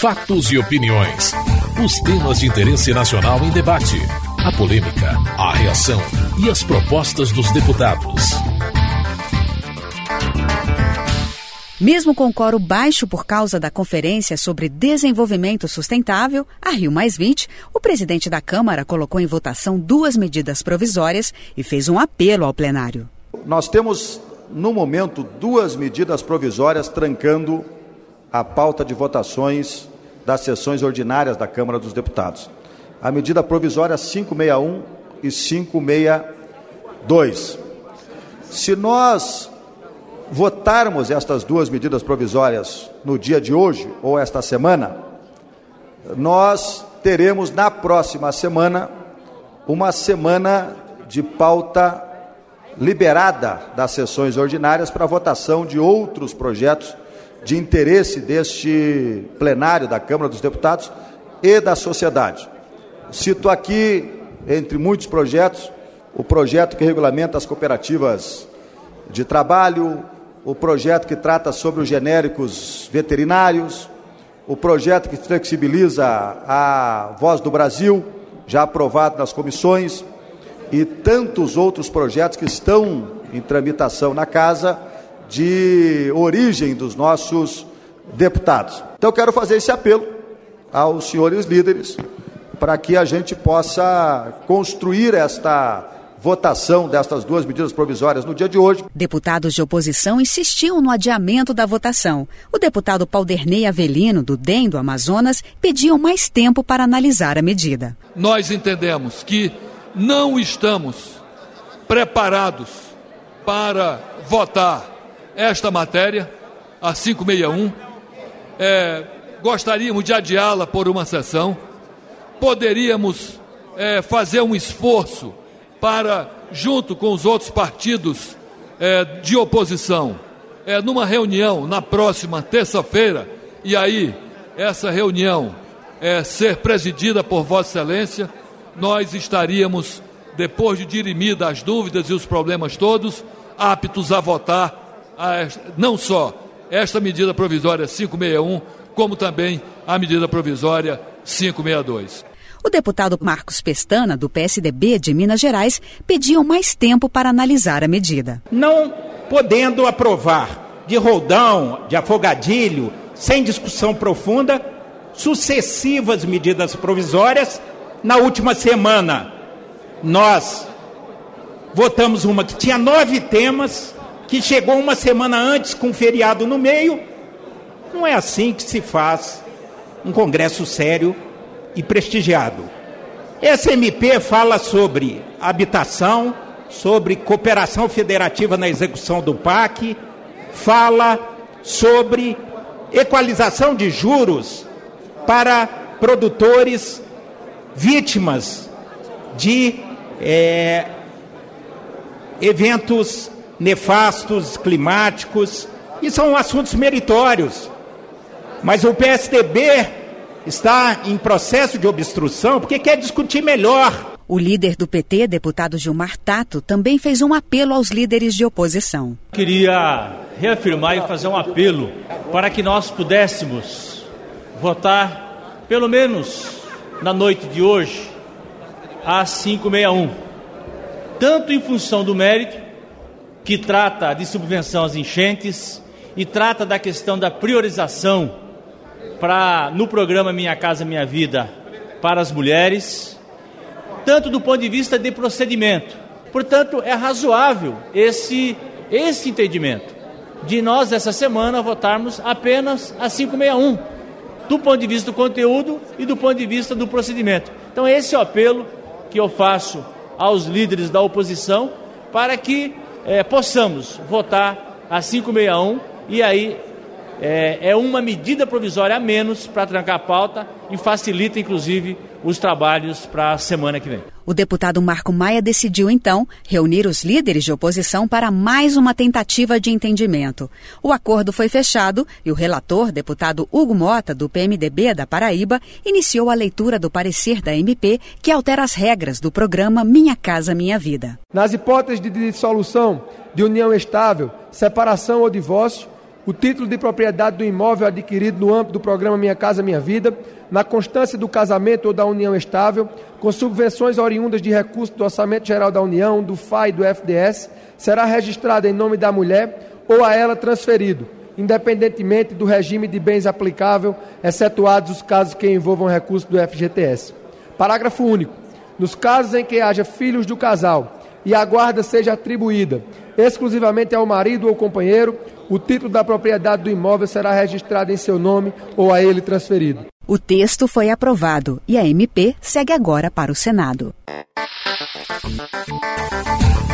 Fatos e opiniões. Os temas de interesse nacional em debate. A polêmica, a reação e as propostas dos deputados. Mesmo com coro baixo por causa da Conferência sobre Desenvolvimento Sustentável, a Rio o presidente da Câmara colocou em votação duas medidas provisórias e fez um apelo ao plenário. Nós temos, no momento, duas medidas provisórias trancando a pauta de votações das sessões ordinárias da Câmara dos Deputados. A medida provisória 561 e 562. Se nós votarmos estas duas medidas provisórias no dia de hoje ou esta semana, nós teremos na próxima semana uma semana de pauta liberada das sessões ordinárias para votação de outros projetos de interesse deste plenário da Câmara dos Deputados e da sociedade. Cito aqui, entre muitos projetos, o projeto que regulamenta as cooperativas de trabalho, o projeto que trata sobre os genéricos veterinários, o projeto que flexibiliza a Voz do Brasil, já aprovado nas comissões, e tantos outros projetos que estão em tramitação na casa de origem dos nossos deputados. Então, eu quero fazer esse apelo aos senhores líderes para que a gente possa construir esta votação destas duas medidas provisórias no dia de hoje. Deputados de oposição insistiam no adiamento da votação. O deputado Pauderney Avelino, do DEM do Amazonas, pediu mais tempo para analisar a medida. Nós entendemos que não estamos preparados para votar esta matéria, a 561. É, gostaríamos de adiá-la por uma sessão. Poderíamos é, fazer um esforço para, junto com os outros partidos é, de oposição, é, numa reunião na próxima terça-feira, e aí essa reunião é, ser presidida por Vossa Excelência, nós estaríamos, depois de dirimida as dúvidas e os problemas todos, aptos a votar a, não só esta medida provisória 561, como também a medida provisória 562. O deputado Marcos Pestana, do PSDB de Minas Gerais, pediu mais tempo para analisar a medida. Não podendo aprovar de roldão, de afogadilho, sem discussão profunda, sucessivas medidas provisórias, na última semana nós votamos uma que tinha nove temas, que chegou uma semana antes com feriado no meio. Não é assim que se faz um congresso sério e prestigiado. Essa MP fala sobre habitação, sobre cooperação federativa na execução do PAC, fala sobre equalização de juros para produtores vítimas de é, eventos nefastos climáticos, e são assuntos meritórios. Mas o PSDB está em processo de obstrução porque quer discutir melhor. O líder do PT, deputado Gilmar Tato, também fez um apelo aos líderes de oposição. Queria reafirmar e fazer um apelo para que nós pudéssemos votar, pelo menos na noite de hoje, às 561. Tanto em função do mérito, que trata de subvenção às enchentes e trata da questão da priorização para no programa Minha Casa Minha Vida para as mulheres, tanto do ponto de vista de procedimento. Portanto, é razoável esse esse entendimento de nós essa semana votarmos apenas a 561, do ponto de vista do conteúdo e do ponto de vista do procedimento. Então, esse é o apelo que eu faço aos líderes da oposição para que é, possamos votar a 561 e aí é, é uma medida provisória a menos para trancar a pauta e facilita, inclusive, os trabalhos para a semana que vem. O deputado Marco Maia decidiu, então, reunir os líderes de oposição para mais uma tentativa de entendimento. O acordo foi fechado e o relator, deputado Hugo Mota, do PMDB da Paraíba, iniciou a leitura do parecer da MP que altera as regras do programa Minha Casa Minha Vida. Nas hipóteses de dissolução de união estável, separação ou divórcio, o título de propriedade do imóvel adquirido no âmbito do programa Minha Casa Minha Vida, na constância do casamento ou da união estável, com subvenções oriundas de recursos do Orçamento Geral da União, do FAI e do FDS, será registrado em nome da mulher ou a ela transferido, independentemente do regime de bens aplicável, excetuados os casos que envolvam recursos do FGTS. Parágrafo único. Nos casos em que haja filhos do casal e a guarda seja atribuída exclusivamente ao marido ou companheiro, o título da propriedade do imóvel será registrado em seu nome ou a ele transferido. O texto foi aprovado e a MP segue agora para o Senado.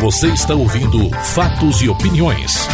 Você está ouvindo Fatos e Opiniões.